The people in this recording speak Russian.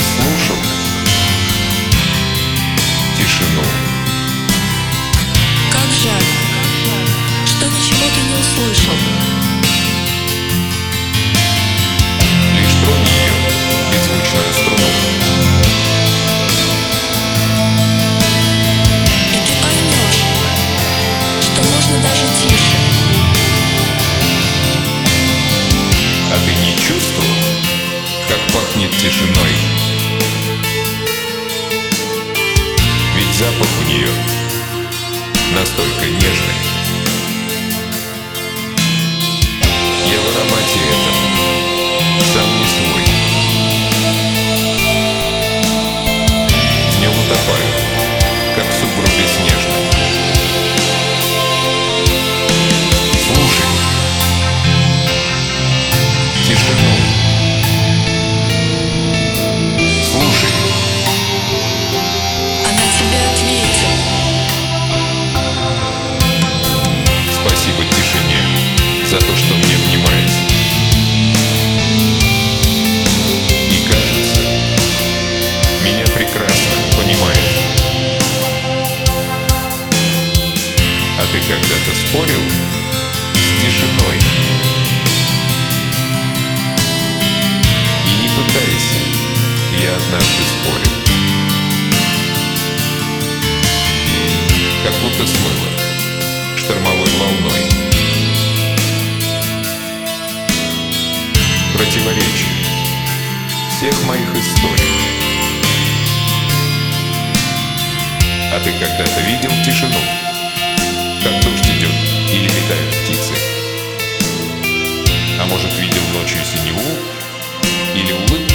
слушал тишину? Как жаль, что ничего ты не услышал. Лишь тронь ее, беззвучную струну. И ты поймешь, что можно даже тише. А ты не чувствовал, как пахнет тишиной? Настолько нежный. За то, что мне внимает. И кажется, меня прекрасно понимает. А ты когда-то спорил с тишиной? И не пытайся, я однажды спорил. Как будто смыло штормовой волной. противоречий всех моих историй. А ты когда-то видел тишину, как дождь идет или летают птицы? А может, видел ночью синеву или улыбку?